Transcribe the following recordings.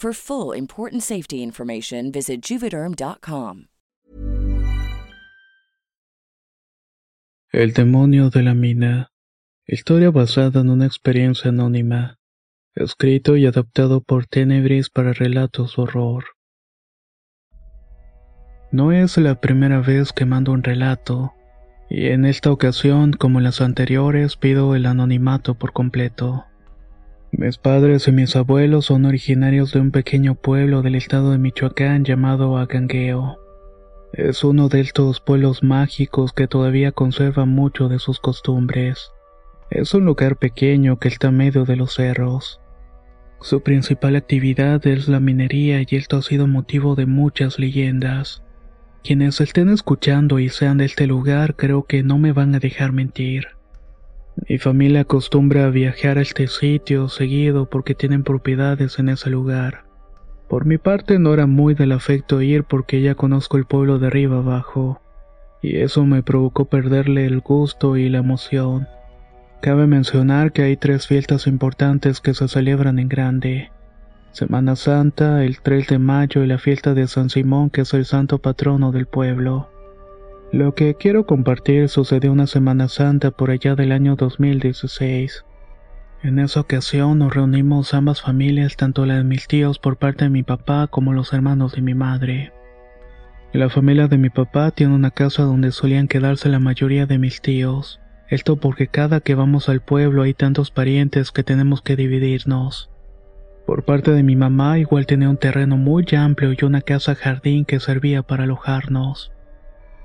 For full important safety information, visit juvederm.com. El demonio de la mina. Historia basada en una experiencia anónima. Escrito y adaptado por Tenebris para relatos horror. No es la primera vez que mando un relato, y en esta ocasión, como en las anteriores, pido el anonimato por completo. Mis padres y mis abuelos son originarios de un pequeño pueblo del estado de Michoacán llamado Agangueo. Es uno de estos pueblos mágicos que todavía conserva mucho de sus costumbres. Es un lugar pequeño que está en medio de los cerros. Su principal actividad es la minería y esto ha sido motivo de muchas leyendas. Quienes estén escuchando y sean de este lugar creo que no me van a dejar mentir. Mi familia acostumbra a viajar a este sitio seguido porque tienen propiedades en ese lugar. Por mi parte no era muy del afecto ir porque ya conozco el pueblo de arriba abajo, y eso me provocó perderle el gusto y la emoción. Cabe mencionar que hay tres fiestas importantes que se celebran en grande. Semana Santa, el 3 de mayo y la fiesta de San Simón que es el santo patrono del pueblo. Lo que quiero compartir sucedió una Semana Santa por allá del año 2016. En esa ocasión nos reunimos ambas familias, tanto la de mis tíos por parte de mi papá como los hermanos de mi madre. La familia de mi papá tiene una casa donde solían quedarse la mayoría de mis tíos. Esto porque cada que vamos al pueblo hay tantos parientes que tenemos que dividirnos. Por parte de mi mamá igual tenía un terreno muy amplio y una casa jardín que servía para alojarnos.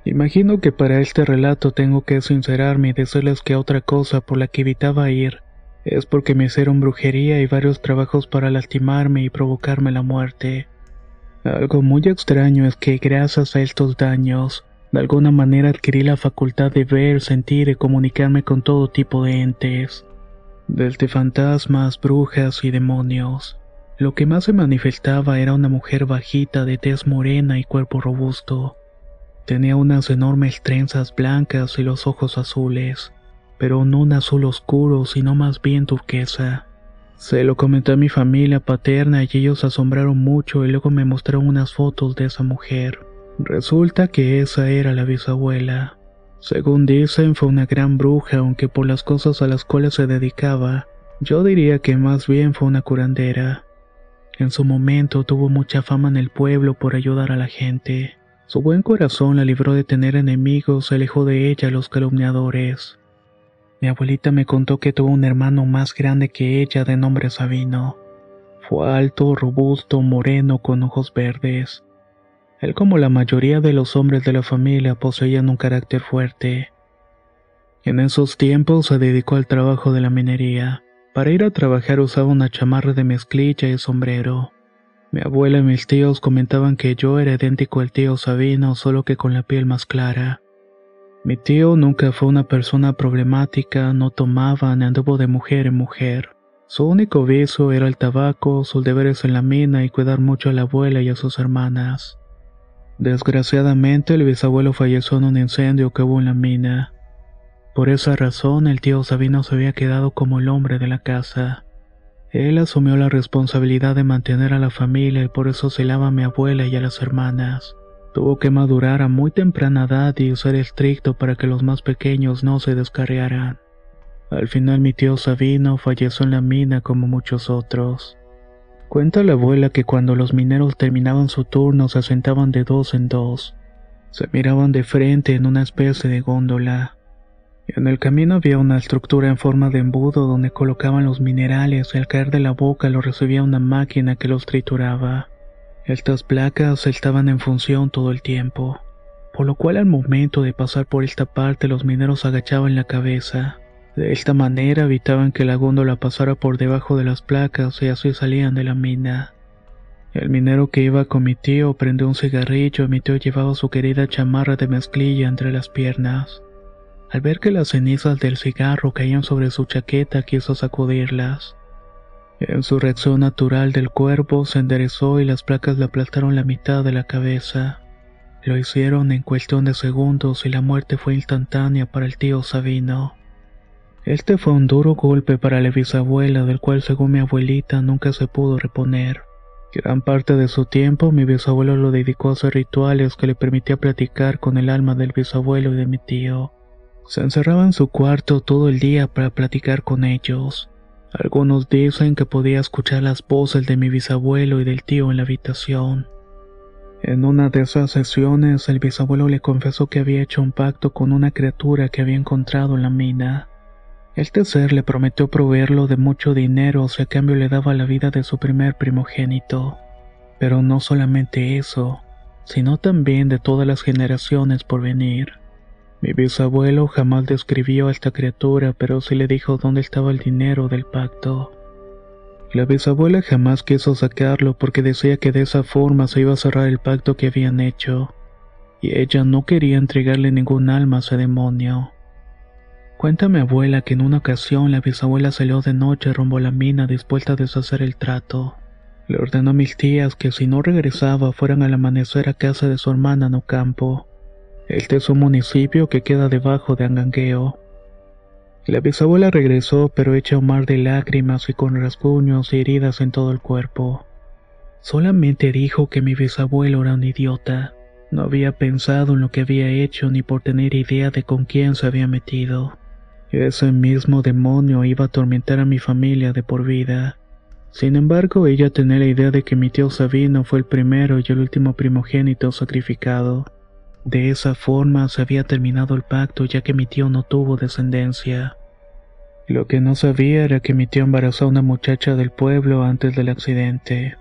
Imagino que para este relato tengo que sincerarme y decirles que otra cosa por la que evitaba ir es porque me hicieron brujería y varios trabajos para lastimarme y provocarme la muerte. Algo muy extraño es que gracias a estos daños, de alguna manera adquirí la facultad de ver, sentir y comunicarme con todo tipo de entes desde fantasmas, brujas y demonios. Lo que más se manifestaba era una mujer bajita de tez morena y cuerpo robusto. Tenía unas enormes trenzas blancas y los ojos azules, pero no un azul oscuro, sino más bien turquesa. Se lo comenté a mi familia paterna y ellos asombraron mucho y luego me mostraron unas fotos de esa mujer. Resulta que esa era la bisabuela. Según dicen, fue una gran bruja, aunque por las cosas a las cuales se dedicaba, yo diría que más bien fue una curandera. En su momento tuvo mucha fama en el pueblo por ayudar a la gente. Su buen corazón la libró de tener enemigos, alejó de ella los calumniadores. Mi abuelita me contó que tuvo un hermano más grande que ella de nombre Sabino. Fue alto, robusto, moreno, con ojos verdes. Él como la mayoría de los hombres de la familia poseían un carácter fuerte. En esos tiempos se dedicó al trabajo de la minería. Para ir a trabajar usaba una chamarra de mezclilla y sombrero. Mi abuela y mis tíos comentaban que yo era idéntico al tío Sabino, solo que con la piel más clara. Mi tío nunca fue una persona problemática, no tomaba ni anduvo de mujer en mujer. Su único vicio era el tabaco, sus deberes en la mina y cuidar mucho a la abuela y a sus hermanas. Desgraciadamente, el bisabuelo falleció en un incendio que hubo en la mina. Por esa razón, el tío Sabino se había quedado como el hombre de la casa. Él asumió la responsabilidad de mantener a la familia y por eso celaba a mi abuela y a las hermanas. Tuvo que madurar a muy temprana edad y ser estricto para que los más pequeños no se descarriaran. Al final mi tío Sabino falleció en la mina como muchos otros. Cuenta la abuela que cuando los mineros terminaban su turno se sentaban de dos en dos. Se miraban de frente en una especie de góndola. En el camino había una estructura en forma de embudo donde colocaban los minerales y al caer de la boca los recibía una máquina que los trituraba. Estas placas estaban en función todo el tiempo, por lo cual al momento de pasar por esta parte los mineros agachaban la cabeza. De esta manera evitaban que la góndola pasara por debajo de las placas y así salían de la mina. El minero que iba con mi tío prendió un cigarrillo y mi tío llevaba su querida chamarra de mezclilla entre las piernas. Al ver que las cenizas del cigarro caían sobre su chaqueta, quiso sacudirlas. En su reacción natural del cuerpo se enderezó y las placas le aplastaron la mitad de la cabeza. Lo hicieron en cuestión de segundos y la muerte fue instantánea para el tío Sabino. Este fue un duro golpe para la bisabuela del cual según mi abuelita nunca se pudo reponer. Gran parte de su tiempo mi bisabuelo lo dedicó a hacer rituales que le permitía platicar con el alma del bisabuelo y de mi tío. Se encerraba en su cuarto todo el día para platicar con ellos. Algunos dicen que podía escuchar las voces de mi bisabuelo y del tío en la habitación. En una de esas sesiones, el bisabuelo le confesó que había hecho un pacto con una criatura que había encontrado en la mina. Este ser le prometió proveerlo de mucho dinero si a cambio le daba la vida de su primer primogénito. Pero no solamente eso, sino también de todas las generaciones por venir. Mi bisabuelo jamás describió a esta criatura, pero sí le dijo dónde estaba el dinero del pacto. La bisabuela jamás quiso sacarlo porque decía que de esa forma se iba a cerrar el pacto que habían hecho, y ella no quería entregarle ningún alma a ese demonio. Cuenta mi abuela que en una ocasión la bisabuela salió de noche rumbo a la mina dispuesta a deshacer el trato. Le ordenó a mis tías que si no regresaba fueran al amanecer a casa de su hermana en Ocampo. Este es un municipio que queda debajo de Angangueo. La bisabuela regresó pero hecha un mar de lágrimas y con rasguños y heridas en todo el cuerpo. Solamente dijo que mi bisabuelo era un idiota. No había pensado en lo que había hecho ni por tener idea de con quién se había metido. Ese mismo demonio iba a atormentar a mi familia de por vida. Sin embargo, ella tenía la idea de que mi tío Sabino fue el primero y el último primogénito sacrificado. De esa forma se había terminado el pacto ya que mi tío no tuvo descendencia. Lo que no sabía era que mi tío embarazó a una muchacha del pueblo antes del accidente.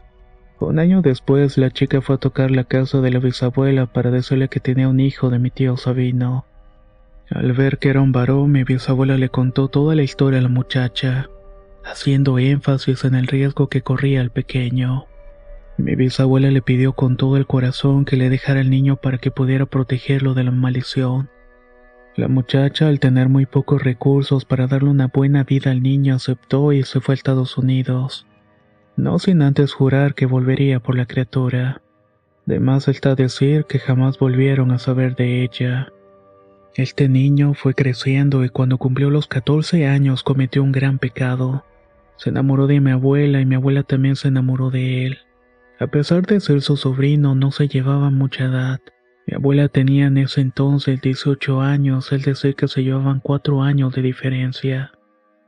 Un año después la chica fue a tocar la casa de la bisabuela para decirle que tenía un hijo de mi tío Sabino. Al ver que era un varón, mi bisabuela le contó toda la historia a la muchacha, haciendo énfasis en el riesgo que corría el pequeño. Mi bisabuela le pidió con todo el corazón que le dejara el niño para que pudiera protegerlo de la maldición. La muchacha, al tener muy pocos recursos para darle una buena vida al niño, aceptó y se fue a Estados Unidos, no sin antes jurar que volvería por la criatura. De más está decir que jamás volvieron a saber de ella. Este niño fue creciendo y cuando cumplió los 14 años cometió un gran pecado. Se enamoró de mi abuela y mi abuela también se enamoró de él. A pesar de ser su sobrino, no se llevaba mucha edad. Mi abuela tenía en ese entonces 18 años, es decir que se llevaban 4 años de diferencia.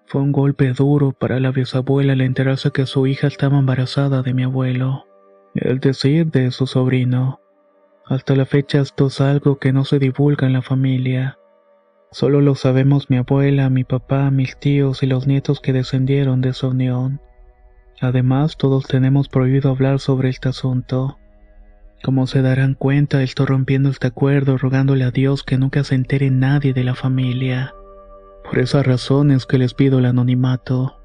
Fue un golpe duro para la bisabuela al enterarse que su hija estaba embarazada de mi abuelo, es decir, de su sobrino. Hasta la fecha esto es algo que no se divulga en la familia. Solo lo sabemos mi abuela, mi papá, mis tíos y los nietos que descendieron de su unión. Además, todos tenemos prohibido hablar sobre este asunto. Como se darán cuenta, estoy rompiendo este acuerdo rogándole a Dios que nunca se entere nadie de la familia. Por esas razones que les pido el anonimato.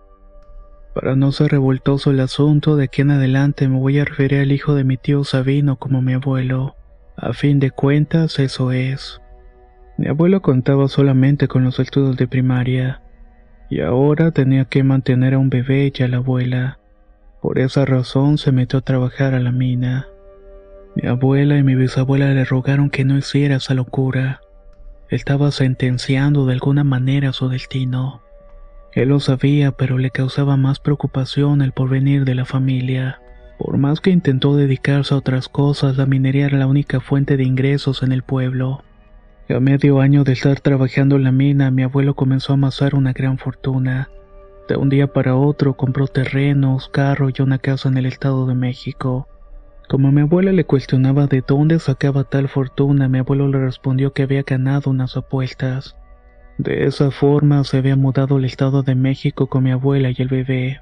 Para no ser revoltoso el asunto, de aquí en adelante me voy a referir al hijo de mi tío Sabino como mi abuelo. A fin de cuentas, eso es. Mi abuelo contaba solamente con los estudios de primaria, y ahora tenía que mantener a un bebé y a la abuela. Por esa razón se metió a trabajar a la mina. Mi abuela y mi bisabuela le rogaron que no hiciera esa locura. Estaba sentenciando de alguna manera su destino. Él lo sabía, pero le causaba más preocupación el porvenir de la familia. Por más que intentó dedicarse a otras cosas, la minería era la única fuente de ingresos en el pueblo. A medio año de estar trabajando en la mina, mi abuelo comenzó a amasar una gran fortuna. De un día para otro compró terrenos, carro y una casa en el Estado de México. Como mi abuela le cuestionaba de dónde sacaba tal fortuna, mi abuelo le respondió que había ganado unas apuestas. De esa forma se había mudado al Estado de México con mi abuela y el bebé.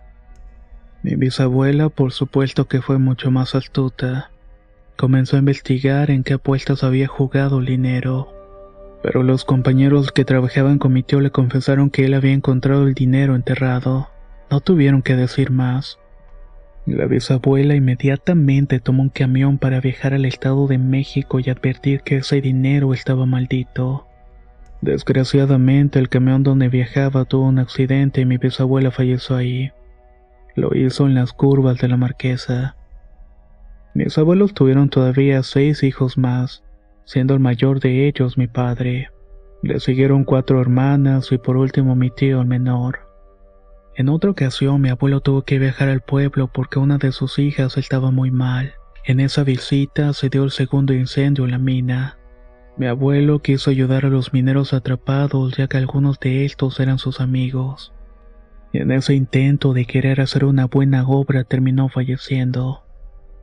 Mi bisabuela, por supuesto que fue mucho más astuta. Comenzó a investigar en qué apuestas había jugado el dinero. Pero los compañeros que trabajaban con mi tío le confesaron que él había encontrado el dinero enterrado. No tuvieron que decir más. La bisabuela inmediatamente tomó un camión para viajar al Estado de México y advertir que ese dinero estaba maldito. Desgraciadamente el camión donde viajaba tuvo un accidente y mi bisabuela falleció ahí. Lo hizo en las curvas de la marquesa. Mis abuelos tuvieron todavía seis hijos más, siendo el mayor de ellos mi padre. Le siguieron cuatro hermanas y por último mi tío el menor. En otra ocasión mi abuelo tuvo que viajar al pueblo porque una de sus hijas estaba muy mal. En esa visita se dio el segundo incendio en la mina. Mi abuelo quiso ayudar a los mineros atrapados ya que algunos de estos eran sus amigos. Y en ese intento de querer hacer una buena obra terminó falleciendo.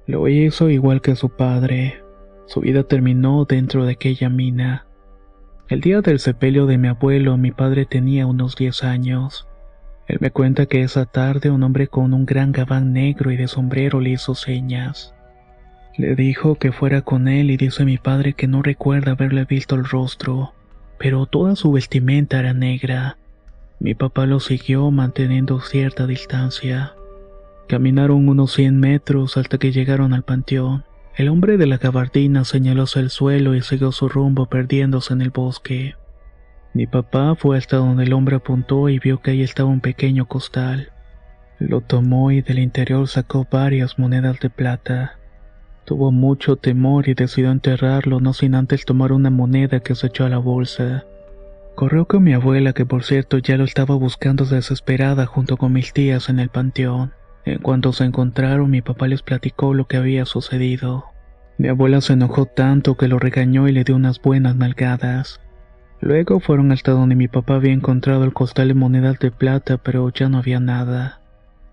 Lo hizo igual que su padre. Su vida terminó dentro de aquella mina. El día del sepelio de mi abuelo mi padre tenía unos 10 años. Él me cuenta que esa tarde un hombre con un gran gabán negro y de sombrero le hizo señas. Le dijo que fuera con él y dice mi padre que no recuerda haberle visto el rostro, pero toda su vestimenta era negra. Mi papá lo siguió manteniendo cierta distancia. Caminaron unos 100 metros hasta que llegaron al panteón. El hombre de la gabardina señaló hacia el suelo y siguió su rumbo perdiéndose en el bosque. Mi papá fue hasta donde el hombre apuntó y vio que ahí estaba un pequeño costal. Lo tomó y del interior sacó varias monedas de plata. Tuvo mucho temor y decidió enterrarlo no sin antes tomar una moneda que se echó a la bolsa. Corrió con mi abuela que por cierto ya lo estaba buscando desesperada junto con mis tías en el panteón. En cuanto se encontraron mi papá les platicó lo que había sucedido. Mi abuela se enojó tanto que lo regañó y le dio unas buenas nalgadas. Luego fueron hasta donde mi papá había encontrado el costal de monedas de plata, pero ya no había nada.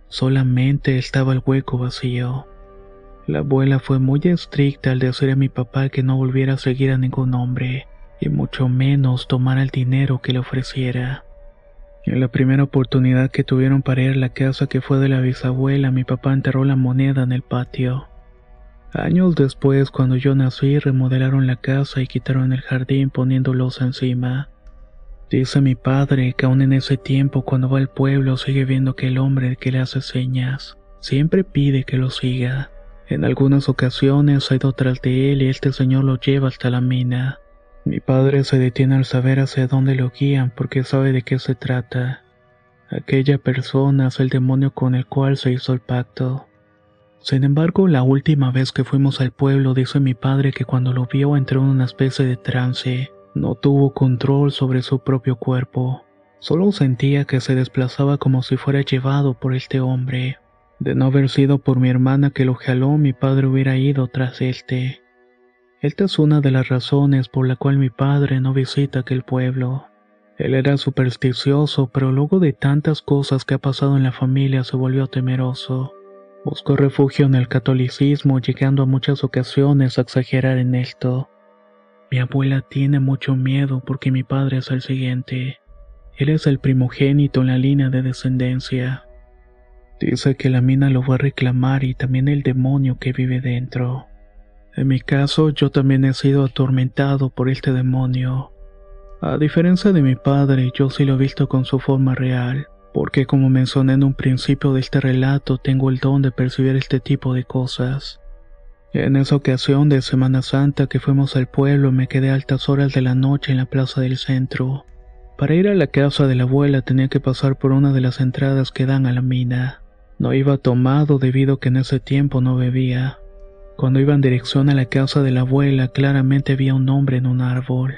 Solamente estaba el hueco vacío. La abuela fue muy estricta al decir a mi papá que no volviera a seguir a ningún hombre, y mucho menos tomar el dinero que le ofreciera. En la primera oportunidad que tuvieron para ir a la casa que fue de la bisabuela, mi papá enterró la moneda en el patio. Años después, cuando yo nací, remodelaron la casa y quitaron el jardín poniéndolos encima. Dice mi padre que aún en ese tiempo cuando va al pueblo sigue viendo que el hombre que le hace señas siempre pide que lo siga. En algunas ocasiones ha ido tras de él y este señor lo lleva hasta la mina. Mi padre se detiene al saber hacia dónde lo guían porque sabe de qué se trata. Aquella persona es el demonio con el cual se hizo el pacto. Sin embargo, la última vez que fuimos al pueblo dice mi padre que cuando lo vio entró en una especie de trance. No tuvo control sobre su propio cuerpo. Solo sentía que se desplazaba como si fuera llevado por este hombre. De no haber sido por mi hermana que lo jaló, mi padre hubiera ido tras este. Esta es una de las razones por la cual mi padre no visita aquel pueblo. Él era supersticioso, pero luego de tantas cosas que ha pasado en la familia se volvió temeroso. Buscó refugio en el catolicismo, llegando a muchas ocasiones a exagerar en esto. Mi abuela tiene mucho miedo porque mi padre es el siguiente. Él es el primogénito en la línea de descendencia. Dice que la mina lo va a reclamar y también el demonio que vive dentro. En mi caso, yo también he sido atormentado por este demonio. A diferencia de mi padre, yo sí lo he visto con su forma real porque como mencioné en un principio de este relato, tengo el don de percibir este tipo de cosas. En esa ocasión de Semana Santa que fuimos al pueblo me quedé a altas horas de la noche en la plaza del centro. Para ir a la casa de la abuela tenía que pasar por una de las entradas que dan a la mina. No iba tomado debido a que en ese tiempo no bebía. Cuando iba en dirección a la casa de la abuela claramente había un hombre en un árbol.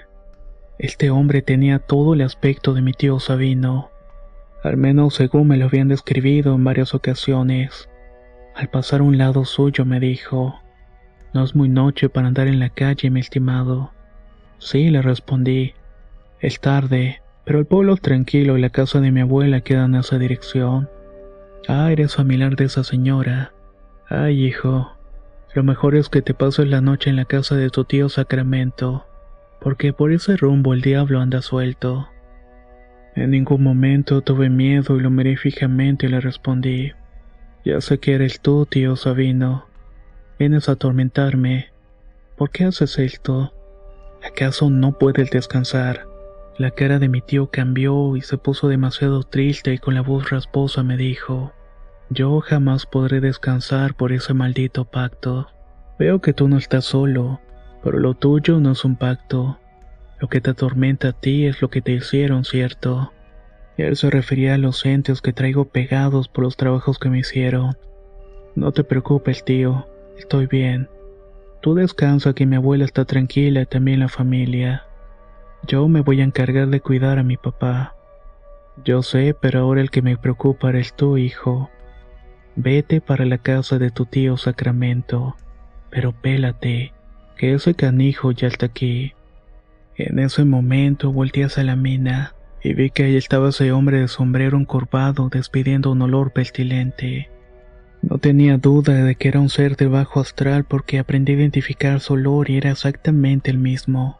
Este hombre tenía todo el aspecto de mi tío Sabino al menos según me lo habían describido en varias ocasiones. Al pasar a un lado suyo me dijo, no es muy noche para andar en la calle, mi estimado. Sí, le respondí. Es tarde, pero el pueblo tranquilo y la casa de mi abuela queda en esa dirección. Ah, eres familiar de esa señora. Ay, hijo, lo mejor es que te pases la noche en la casa de tu tío Sacramento, porque por ese rumbo el diablo anda suelto. En ningún momento tuve miedo y lo miré fijamente y le respondí. Ya sé que eres tú, tío Sabino. Vienes a atormentarme. ¿Por qué haces esto? ¿Acaso no puedes descansar? La cara de mi tío cambió y se puso demasiado triste y con la voz rasposa me dijo, yo jamás podré descansar por ese maldito pacto. Veo que tú no estás solo, pero lo tuyo no es un pacto. Lo que te atormenta a ti es lo que te hicieron, ¿cierto? Él se refería a los entes que traigo pegados por los trabajos que me hicieron. No te preocupes, tío, estoy bien. Tú descansa que mi abuela está tranquila y también la familia. Yo me voy a encargar de cuidar a mi papá. Yo sé, pero ahora el que me preocupa eres tú, hijo. Vete para la casa de tu tío Sacramento, pero pélate, que ese canijo ya está aquí. En ese momento volteé hacia la mina y vi que ahí estaba ese hombre de sombrero encorvado despidiendo un olor pestilente. No tenía duda de que era un ser de bajo astral porque aprendí a identificar su olor y era exactamente el mismo.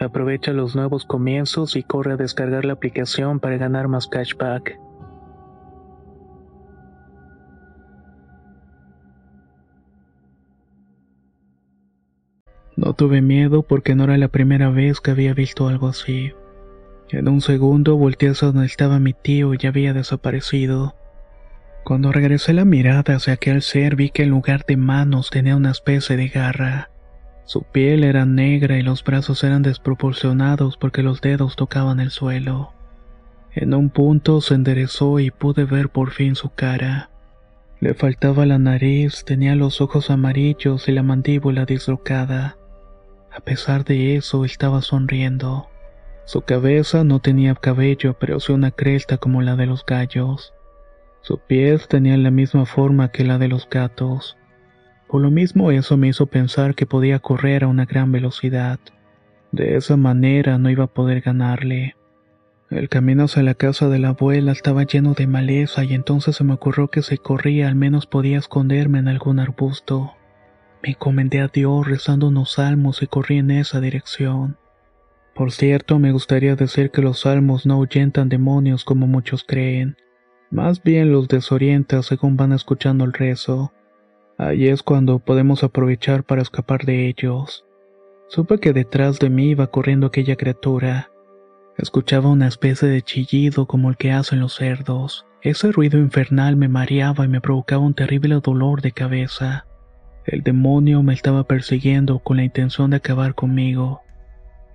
Aprovecha los nuevos comienzos y corre a descargar la aplicación para ganar más cashback. No tuve miedo porque no era la primera vez que había visto algo así. En un segundo volteé hacia donde estaba mi tío y ya había desaparecido. Cuando regresé la mirada hacia aquel ser vi que en lugar de manos tenía una especie de garra. Su piel era negra y los brazos eran desproporcionados porque los dedos tocaban el suelo. En un punto se enderezó y pude ver por fin su cara. Le faltaba la nariz, tenía los ojos amarillos y la mandíbula dislocada. A pesar de eso, estaba sonriendo. Su cabeza no tenía cabello, pero sí una cresta como la de los gallos. Su pies tenía la misma forma que la de los gatos. Por lo mismo eso me hizo pensar que podía correr a una gran velocidad. De esa manera no iba a poder ganarle. El camino hacia la casa de la abuela estaba lleno de maleza y entonces se me ocurrió que si corría al menos podía esconderme en algún arbusto. Me encomendé a Dios rezando unos salmos y corrí en esa dirección. Por cierto, me gustaría decir que los salmos no ahuyentan demonios como muchos creen. Más bien los desorienta según van escuchando el rezo. Ahí es cuando podemos aprovechar para escapar de ellos. Supe que detrás de mí iba corriendo aquella criatura. Escuchaba una especie de chillido como el que hacen los cerdos. Ese ruido infernal me mareaba y me provocaba un terrible dolor de cabeza. El demonio me estaba persiguiendo con la intención de acabar conmigo.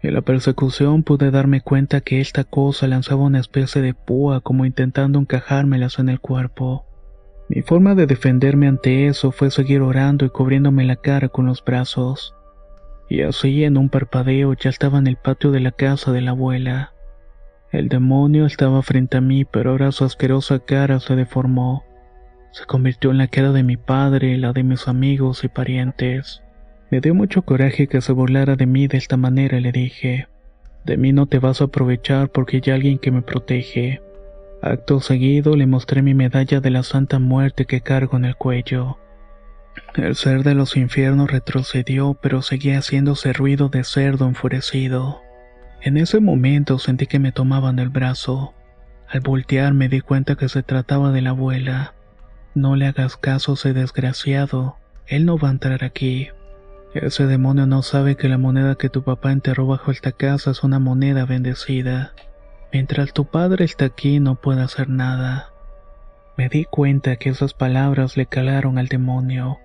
En la persecución pude darme cuenta que esta cosa lanzaba una especie de púa como intentando encajármelas en el cuerpo. Mi forma de defenderme ante eso fue seguir orando y cubriéndome la cara con los brazos. Y así en un parpadeo ya estaba en el patio de la casa de la abuela. El demonio estaba frente a mí, pero ahora su asquerosa cara se deformó. Se convirtió en la cara de mi padre, la de mis amigos y parientes. Me dio mucho coraje que se burlara de mí de esta manera le dije, de mí no te vas a aprovechar porque hay alguien que me protege. Acto seguido le mostré mi medalla de la Santa Muerte que cargo en el cuello. El ser de los infiernos retrocedió, pero seguía haciéndose ruido de cerdo enfurecido. En ese momento sentí que me tomaban el brazo. Al voltear me di cuenta que se trataba de la abuela. No le hagas caso ese desgraciado, él no va a entrar aquí. Ese demonio no sabe que la moneda que tu papá enterró bajo esta casa es una moneda bendecida. Mientras tu padre está aquí no puede hacer nada. Me di cuenta que esas palabras le calaron al demonio.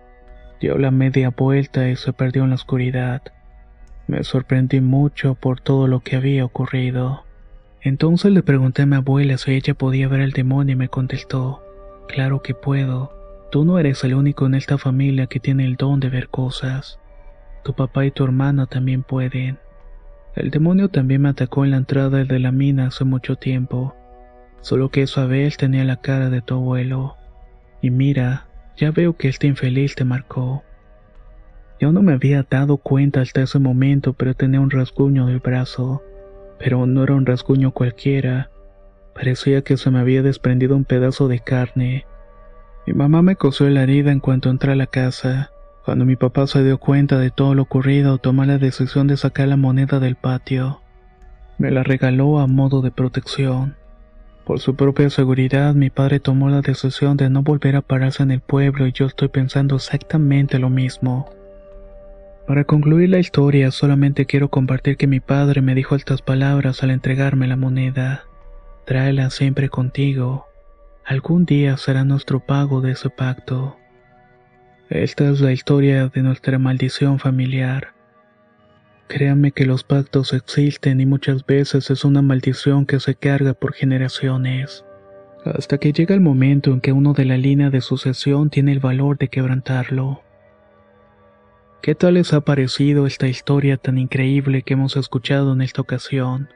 Dio la media vuelta y se perdió en la oscuridad. Me sorprendí mucho por todo lo que había ocurrido. Entonces le pregunté a mi abuela si ella podía ver al demonio y me contestó, claro que puedo. Tú no eres el único en esta familia que tiene el don de ver cosas. Tu papá y tu hermana también pueden. El demonio también me atacó en la entrada de la mina hace mucho tiempo, solo que esa vez tenía la cara de tu abuelo. Y mira, ya veo que este infeliz te marcó. Yo no me había dado cuenta hasta ese momento, pero tenía un rasguño del brazo. Pero no era un rasguño cualquiera. Parecía que se me había desprendido un pedazo de carne. Mi mamá me cosió la herida en cuanto entré a la casa. Cuando mi papá se dio cuenta de todo lo ocurrido, tomó la decisión de sacar la moneda del patio. Me la regaló a modo de protección. Por su propia seguridad, mi padre tomó la decisión de no volver a pararse en el pueblo y yo estoy pensando exactamente lo mismo. Para concluir la historia, solamente quiero compartir que mi padre me dijo estas palabras al entregarme la moneda. Tráela siempre contigo. Algún día será nuestro pago de ese pacto. Esta es la historia de nuestra maldición familiar. Créanme que los pactos existen y muchas veces es una maldición que se carga por generaciones. Hasta que llega el momento en que uno de la línea de sucesión tiene el valor de quebrantarlo. ¿Qué tal les ha parecido esta historia tan increíble que hemos escuchado en esta ocasión?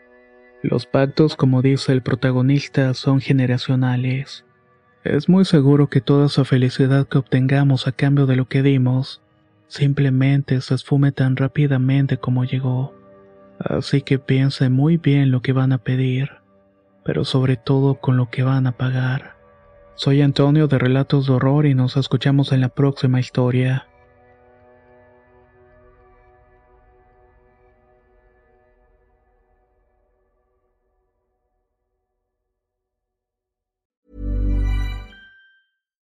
Los pactos, como dice el protagonista, son generacionales. Es muy seguro que toda esa felicidad que obtengamos a cambio de lo que dimos, simplemente se esfume tan rápidamente como llegó. Así que piensen muy bien lo que van a pedir, pero sobre todo con lo que van a pagar. Soy Antonio de Relatos de Horror y nos escuchamos en la próxima historia.